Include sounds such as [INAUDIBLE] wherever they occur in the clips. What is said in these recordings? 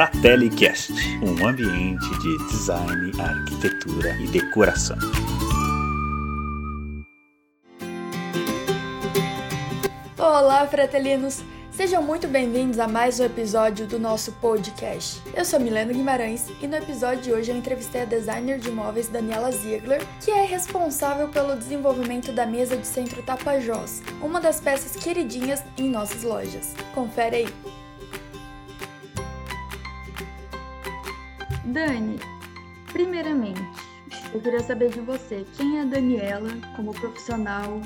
FratelliCast, um ambiente de design, arquitetura e decoração. Olá, fratelinos! Sejam muito bem-vindos a mais um episódio do nosso podcast. Eu sou Milena Guimarães e no episódio de hoje eu entrevistei a designer de móveis Daniela Ziegler, que é responsável pelo desenvolvimento da mesa de centro Tapajós, uma das peças queridinhas em nossas lojas. Confere aí! Dani, primeiramente, eu queria saber de você, quem é a Daniela como profissional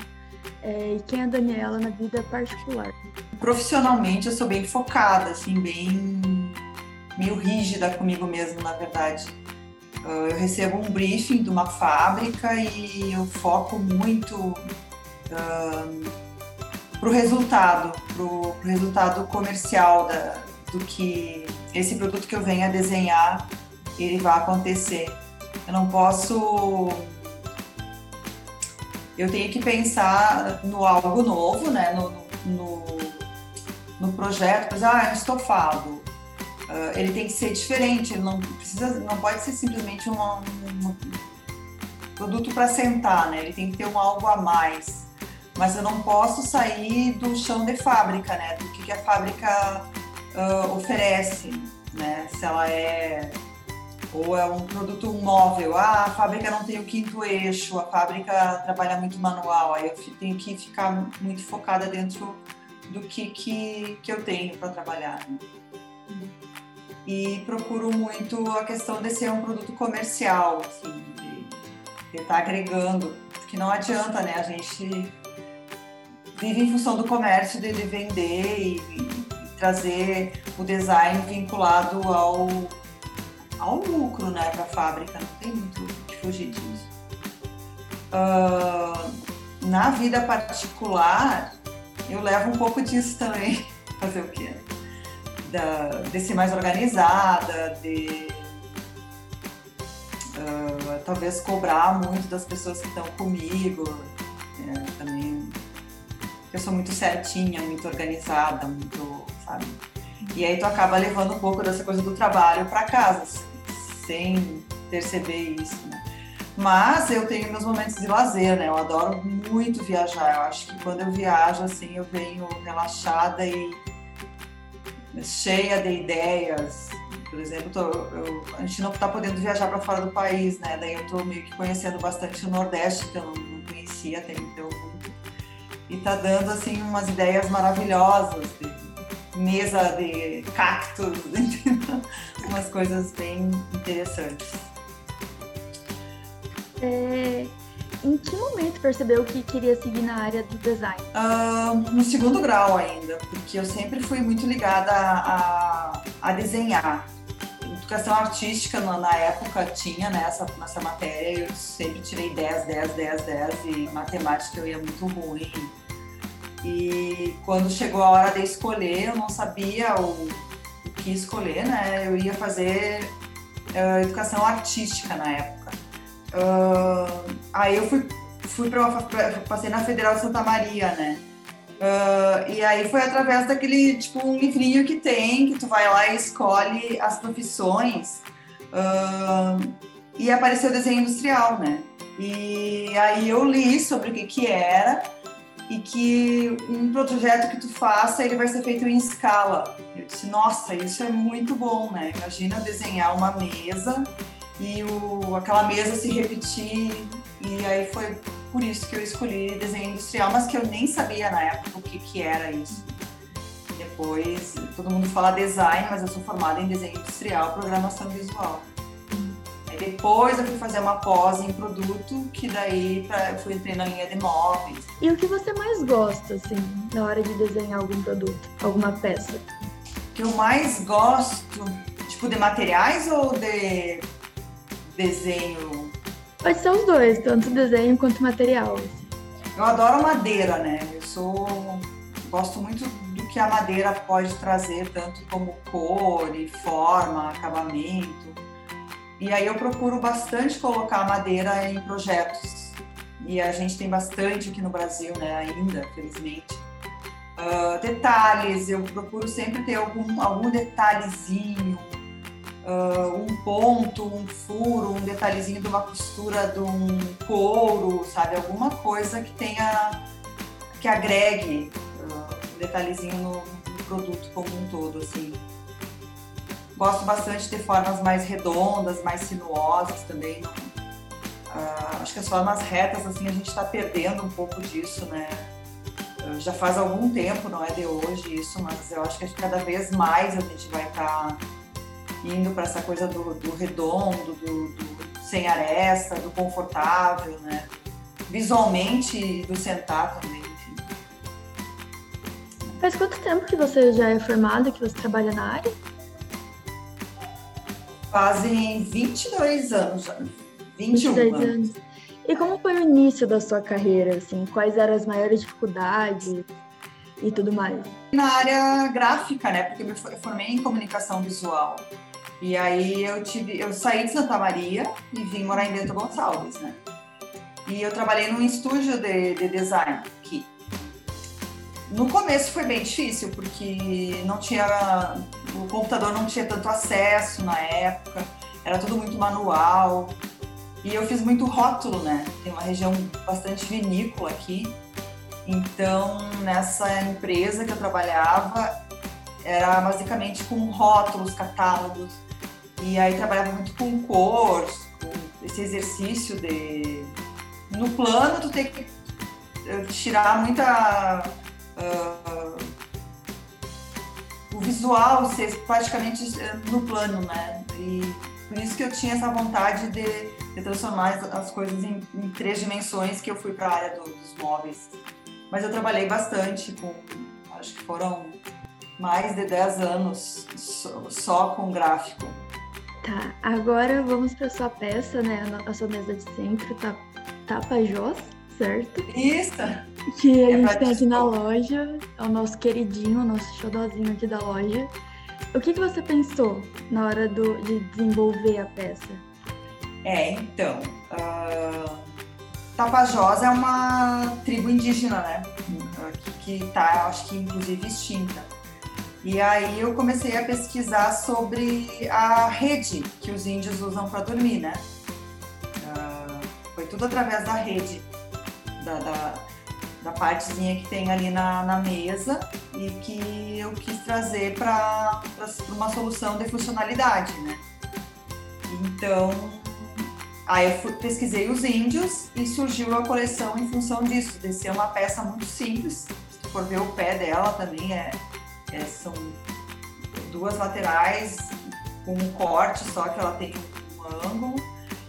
é, e quem é a Daniela na vida particular? Profissionalmente, eu sou bem focada, assim, bem meio rígida comigo mesma, na verdade. Ah, eu recebo um briefing de uma fábrica e eu foco muito uh, para o resultado, para o resultado comercial da, do que esse produto que eu venho a desenhar ele vai acontecer. Eu não posso eu tenho que pensar no algo novo, né? No, no, no projeto, por ah, é um estofado. Uh, ele tem que ser diferente, ele não precisa, não pode ser simplesmente um, um produto para sentar, né? Ele tem que ter um algo a mais. Mas eu não posso sair do chão de fábrica, né? Do que, que a fábrica uh, oferece, né? Se ela é ou é um produto móvel, ah, a fábrica não tem o quinto eixo, a fábrica trabalha muito manual, aí eu tenho que ficar muito focada dentro do que, que, que eu tenho para trabalhar. Né? E procuro muito a questão de ser um produto comercial, assim, de estar tá agregando, porque não adianta, né? A gente vive em função do comércio, de, de vender e, e trazer o design vinculado ao ao lucro né, para a fábrica, não tem muito que fugir disso. Uh, na vida particular, eu levo um pouco disso também. [LAUGHS] Fazer o quê? Da, de ser mais organizada, de uh, talvez cobrar muito das pessoas que estão comigo. É, também eu sou muito certinha, muito organizada, muito, sabe? E aí tu acaba levando um pouco dessa coisa do trabalho para casa, sem perceber isso, né? Mas eu tenho meus momentos de lazer, né? Eu adoro muito viajar. Eu acho que quando eu viajo, assim, eu venho relaxada e cheia de ideias. Por exemplo, tô, eu, a gente não está podendo viajar para fora do país, né? Daí eu estou meio que conhecendo bastante o Nordeste, que eu não, conhecia até então. E tá dando, assim, umas ideias maravilhosas de mesa de cactos, [LAUGHS] umas coisas bem interessantes. É, em que momento percebeu que queria seguir na área do design? Uh, no segundo grau ainda, porque eu sempre fui muito ligada a, a desenhar. Educação artística na época tinha nessa, nessa matéria, eu sempre tirei 10, 10, 10, 10 e matemática eu ia muito ruim e quando chegou a hora de escolher, eu não sabia o que escolher, né? Eu ia fazer uh, educação artística na época. Uh, aí eu fui, fui para passei na Federal de Santa Maria, né? Uh, e aí foi através daquele, tipo, um livrinho que tem, que tu vai lá e escolhe as profissões. E apareceu desenho industrial, né? E aí eu li sobre o que que era e que um projeto que tu faça ele vai ser feito em escala. Eu disse, nossa, isso é muito bom, né? Imagina desenhar uma mesa e o, aquela mesa se repetir e aí foi por isso que eu escolhi desenho industrial, mas que eu nem sabia na época o que, que era isso. Depois, todo mundo fala design, mas eu sou formada em desenho industrial, programação visual. Aí depois eu fui fazer uma pós em produto, que daí pra, eu fui entrei na linha de móveis. E o que você mais gosta, assim, na hora de desenhar algum produto, alguma peça? O que eu mais gosto, tipo, de materiais ou de desenho? Pode ser os dois, tanto desenho quanto material. Assim. Eu adoro madeira, né? Eu sou. Gosto muito do que a madeira pode trazer, tanto como cor e forma, acabamento. E aí eu procuro bastante colocar madeira em projetos. E a gente tem bastante aqui no Brasil, né, ainda, felizmente. Uh, detalhes, eu procuro sempre ter algum, algum detalhezinho, uh, um ponto, um furo, um detalhezinho de uma costura de um couro, sabe? Alguma coisa que tenha, que agregue uh, um detalhezinho no, no, produto como um todo, assim. Gosto bastante de ter formas mais redondas, mais sinuosas também. Uh, acho que as formas retas, assim, a gente está perdendo um pouco disso, né? já faz algum tempo, não é de hoje isso, mas eu acho que cada vez mais a gente vai estar tá indo para essa coisa do, do redondo, do, do, sem aresta, do confortável, né? Visualmente do sentar também. Faz quanto tempo que você já é formada, que você trabalha na área? Fazem 22 anos, 21 22 anos. E como foi o início da sua carreira, assim? Quais eram as maiores dificuldades e tudo mais? Na área gráfica, né? Porque eu formei em comunicação visual. E aí eu tive, eu saí de Santa Maria e vim morar em Bento Gonçalves, né? E eu trabalhei num estúdio de, de design aqui. No começo foi bem difícil porque não tinha, o computador não tinha tanto acesso na época, era tudo muito manual. E eu fiz muito rótulo, né? Tem uma região bastante vinícola aqui. Então, nessa empresa que eu trabalhava, era basicamente com rótulos, catálogos. E aí trabalhava muito com cor, com esse exercício de. No plano, tu tem que eh, tirar muita. Uh, o visual ser praticamente eh, no plano, né? E por isso que eu tinha essa vontade de, de transformar as coisas em, em, três dimensões que eu fui para a área do, dos móveis. Mas eu trabalhei bastante com, acho que foram mais de 10 anos só, só com gráfico. Tá, agora vamos para sua peça, né? A sua mesa de centro, tá, Tapajós, certo? Isso! Que a é gente tem aqui na loja, é o nosso queridinho, o nosso xodózinho aqui da loja. O que, que você pensou na hora do, de desenvolver a peça? É, então, uh, Tapajós é uma tribo indígena, né? Que está, acho que inclusive extinta. E aí eu comecei a pesquisar sobre a rede que os índios usam para dormir, né? Uh, foi tudo através da rede, da, da, da, partezinha que tem ali na, na mesa e que eu quis trazer para uma solução de funcionalidade, né? Então, aí eu fui, pesquisei os índios e surgiu a coleção em função disso, de ser uma peça muito simples. Se tu for ver o pé dela também é é, são duas laterais com um corte só que ela tem um ângulo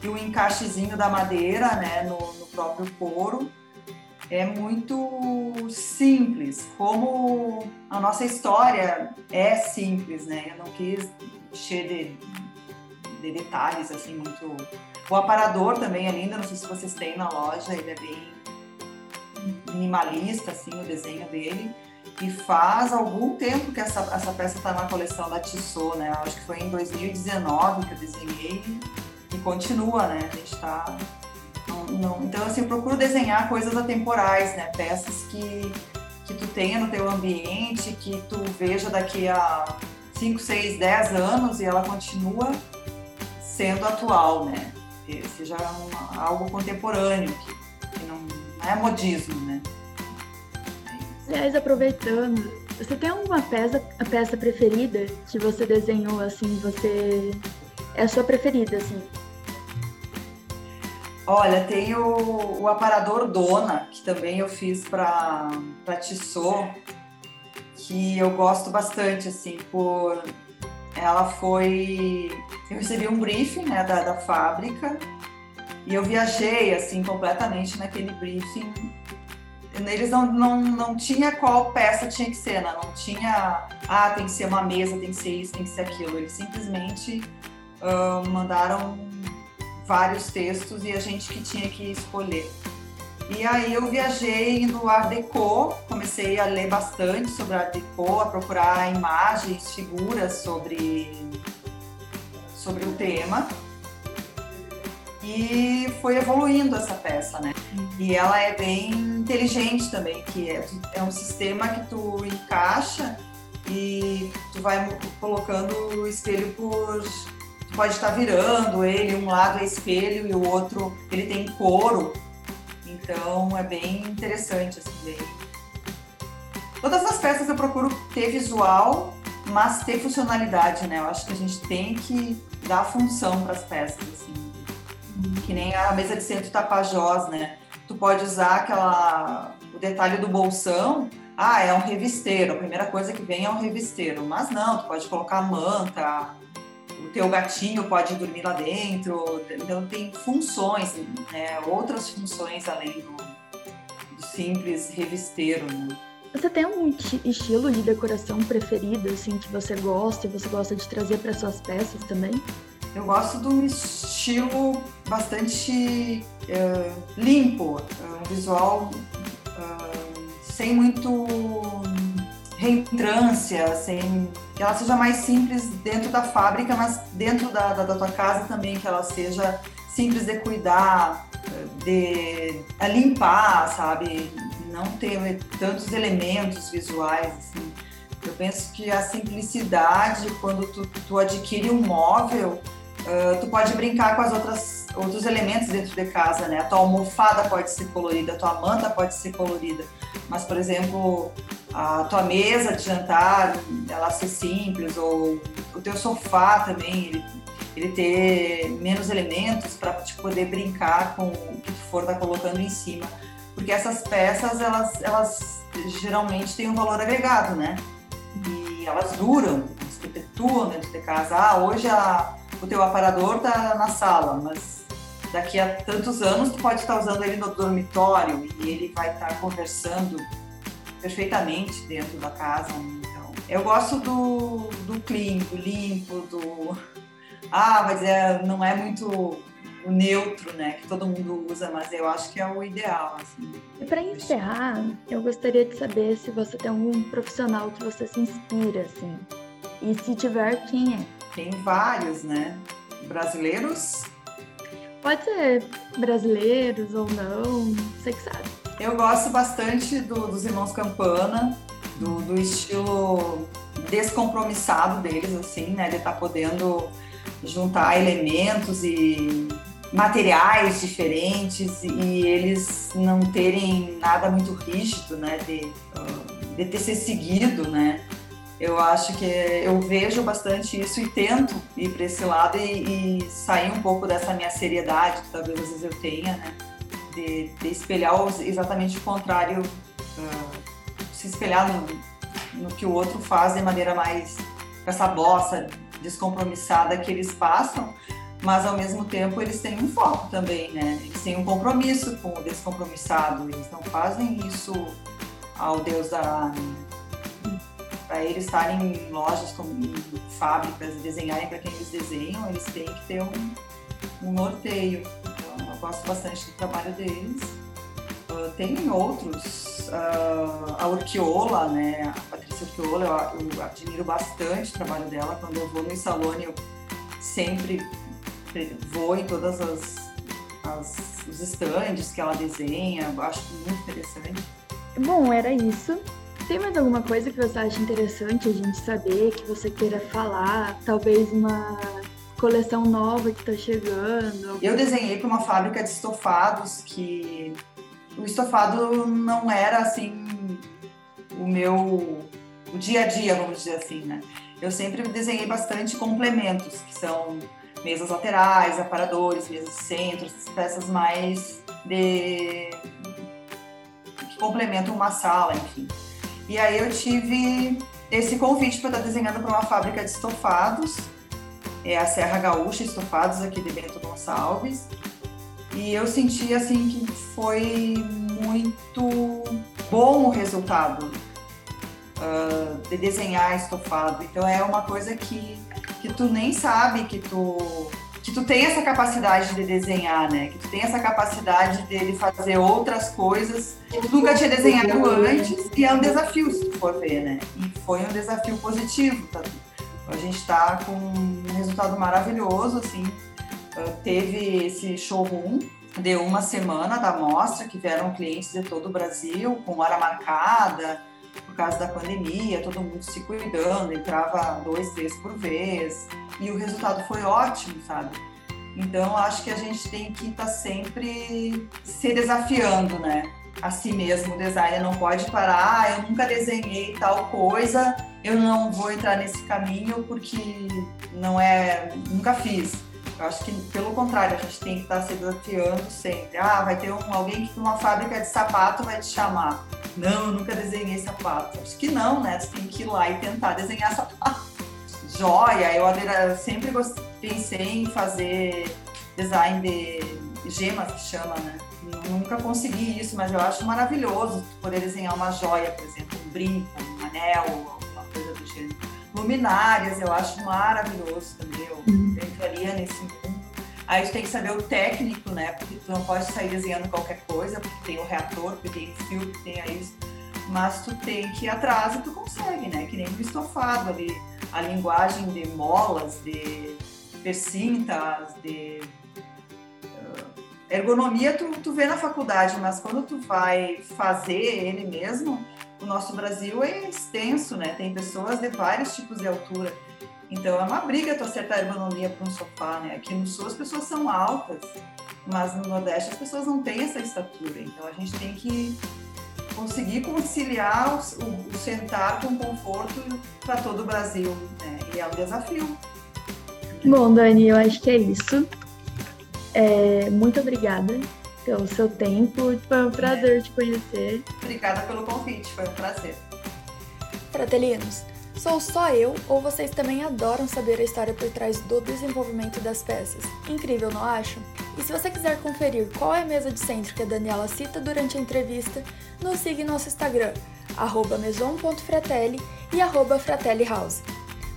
e o encaixezinho da madeira né, no, no próprio couro. É muito simples, como a nossa história é simples, né? Eu não quis encher de, de detalhes assim muito. O aparador também é lindo, não sei se vocês têm na loja, ele é bem minimalista assim o desenho dele e faz algum tempo que essa, essa peça está na coleção da Tissot, né? Acho que foi em 2019 que eu desenhei e continua, né? A gente está... Então, assim, eu procuro desenhar coisas atemporais, né? Peças que, que tu tenha no teu ambiente, que tu veja daqui a 5, 6, 10 anos e ela continua sendo atual, né? Que seja algo contemporâneo, que, que não, não é modismo, né? Aliás, aproveitando, você tem alguma peça, peça preferida que você desenhou, assim, você... É a sua preferida, assim? Olha, tem o, o aparador Dona, que também eu fiz para Tissot, que eu gosto bastante, assim, por... Ela foi... Eu recebi um briefing, né, da, da fábrica, e eu viajei, assim, completamente naquele briefing eles não, não, não tinha qual peça tinha que ser, né? não tinha, ah, tem que ser uma mesa, tem que ser isso, tem que ser aquilo. Eles simplesmente uh, mandaram vários textos e a gente que tinha que escolher. E aí eu viajei no Art Deco, comecei a ler bastante sobre Art Deco, a procurar imagens, figuras sobre, sobre o tema e foi evoluindo essa peça, né? E ela é bem inteligente também, que é, é um sistema que tu encaixa e tu vai colocando o espelho por, pode estar virando ele, um lado é espelho e o outro ele tem couro. Então é bem interessante assim, bem... Todas as peças eu procuro ter visual, mas ter funcionalidade, né? Eu acho que a gente tem que dar função para as peças, assim. Que nem a mesa de centro Tapajós, né? Tu pode usar aquela o detalhe do bolsão, ah, é um revisteiro, a primeira coisa que vem é um revisteiro, mas não, tu pode colocar manta, o teu gatinho pode dormir lá dentro, então tem funções, né, outras funções além do, do simples revisteiro, né? Você tem algum estilo de decoração preferido, assim, que você gosta e você gosta de trazer para suas peças também? Eu gosto de um estilo bastante uh, limpo, um visual uh, sem muito reentrância, sem que ela seja mais simples dentro da fábrica, mas dentro da, da, da tua casa também, que ela seja simples de cuidar, de, de limpar, sabe? Não ter tantos elementos visuais, assim. Eu penso que a simplicidade, quando tu, tu adquire um móvel, uh, tu pode brincar com as outras outros elementos dentro de casa, né? A tua almofada pode ser colorida, a tua manta pode ser colorida, mas, por exemplo, a tua mesa de jantar, ela ser simples, ou o teu sofá também, ele, ele ter menos elementos para te poder brincar com o que tu for estar tá colocando em cima. Porque essas peças, elas, elas geralmente têm um valor agregado, né? E elas duram, se perpetuam dentro de casa. Ah, hoje a, o teu aparador tá na sala, mas daqui a tantos anos tu pode estar usando ele no dormitório e ele vai estar conversando perfeitamente dentro da casa. Então, eu gosto do, do clean, do limpo, do ah, mas é, não é muito o neutro, né, que todo mundo usa, mas eu acho que é o ideal. Assim. E para encerrar, eu gostaria de saber se você tem algum profissional que você se inspira, assim. E se tiver, quem é? Tem vários, né? Brasileiros Pode ser brasileiros ou não, você que sabe. Eu gosto bastante do, dos Irmãos Campana, do, do, estilo descompromissado deles, assim, né? De estar tá podendo juntar elementos e materiais diferentes e eles não terem nada muito rígido, né? De, de ter ser seguido, né? eu acho que eu vejo bastante isso e tento ir para esse lado e, e, sair um pouco dessa minha seriedade que talvez às vezes eu tenha, né? De, de espelhar exatamente o contrário, uh, se espelhar no, no, que o outro faz de maneira mais com essa bossa descompromissada que eles passam, mas ao mesmo tempo eles têm um foco também, né? Eles têm um compromisso com o descompromissado, eles não fazem isso ao Deus da para eles estarem em lojas, em fábricas desenharem para quem eles desenham, eles têm que ter um, um norteio. Eu gosto bastante do trabalho deles. Uh, tem outros, uh, a Urquiola, né? A Patrícia Urquiola, eu, eu, admiro bastante o trabalho dela. Quando eu vou no Salone, eu sempre vou em todas as, as os estandes que ela desenha, eu acho muito interessante. Bom, era isso. Tem mais alguma coisa que você acha interessante a gente saber, que você queira falar? Talvez uma coleção nova que está chegando? Eu desenhei para uma fábrica de estofados que o estofado não era assim o meu o dia a dia, vamos dizer assim, né? Eu sempre desenhei bastante complementos, que são mesas laterais, aparadores, mesas centros, peças mais de que complementam uma sala, enfim. E aí eu tive esse convite para estar desenhando para uma fábrica de estofados, é a Serra Gaúcha Estofados aqui de Bento Gonçalves. E eu senti assim que foi muito bom o resultado uh, de desenhar estofado. Então é uma coisa que, que tu nem sabe que tu que tu tem essa capacidade de desenhar, né? Que tu tem essa capacidade de fazer outras coisas que tu nunca tinha desenhado antes e é um desafio, se tu for ver, né? E foi um desafio positivo, tá? A gente tá com resultado maravilhoso, assim. Uh, teve esse showroom de uma semana da mostra, que vieram clientes de todo o Brasil, com hora marcada, causa da pandemia, todo mundo se cuidando, entrava dois, três por vez, e o resultado foi ótimo, sabe? Então, acho que a gente tem que estar tá sempre se desafiando, né? A si mesmo, o designer não pode parar, ah, eu nunca desenhei tal coisa, eu não vou entrar nesse caminho porque não é, nunca fiz. Eu acho que, pelo contrário, a gente tem que estar tá se desafiando sempre. Ah, vai ter um, alguém que numa fábrica de sapato vai te chamar. Não, eu nunca desenhei sapato. Acho que não, né? Você tem que ir lá e tentar desenhar sapato. [LAUGHS] Joia, eu sempre pensei em fazer design de gemas, que chama, né? Nunca consegui isso, mas eu acho maravilhoso poder desenhar uma joia, por exemplo, um brinco, um anel, alguma coisa do gênero. Luminárias, eu acho maravilhoso também. Eu uhum. entraria nesse mundo. Aí a gente tem que saber o técnico, né? Porque tu não pode sair desenhando qualquer coisa, porque tem o reator, porque tem o fio, porque tem isso. Mas tu tem que ir atrás e tu consegue, né? Que nem um estofado ali. A linguagem de molas, de percintas, de uh, ergonomia tu, tu vê na faculdade, mas quando tu vai fazer ele mesmo, o nosso Brasil é extenso, né? Tem pessoas de vários tipos de altura. Então é uma briga tu acertar a ergonomia para um sofá, né? Aqui no sul as pessoas são altas, mas no Nordeste as pessoas não têm essa estatura. Então a gente tem que conseguir conciliar o, o, sentar com conforto para todo o Brasil, né? E é um desafio. Bom, Dani, eu acho que é isso. É, muito obrigada pelo seu tempo. Foi um prazer é. te conhecer. Obrigada pelo convite, foi um prazer. Fratelinos, sou só eu ou vocês também adoram saber a história por trás do desenvolvimento das peças? Incrível, não acham? E se você quiser conferir qual é a mesa de centro que a Daniela cita durante a entrevista, nos siga em nosso Instagram, maison.fratelli e arroba fratellihouse.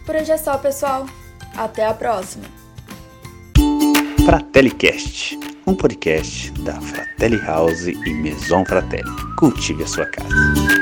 Por hoje é só, pessoal! Até a próxima! FratelliCast, um podcast da Fratelli House e Maison Fratelli. Cultive a sua casa.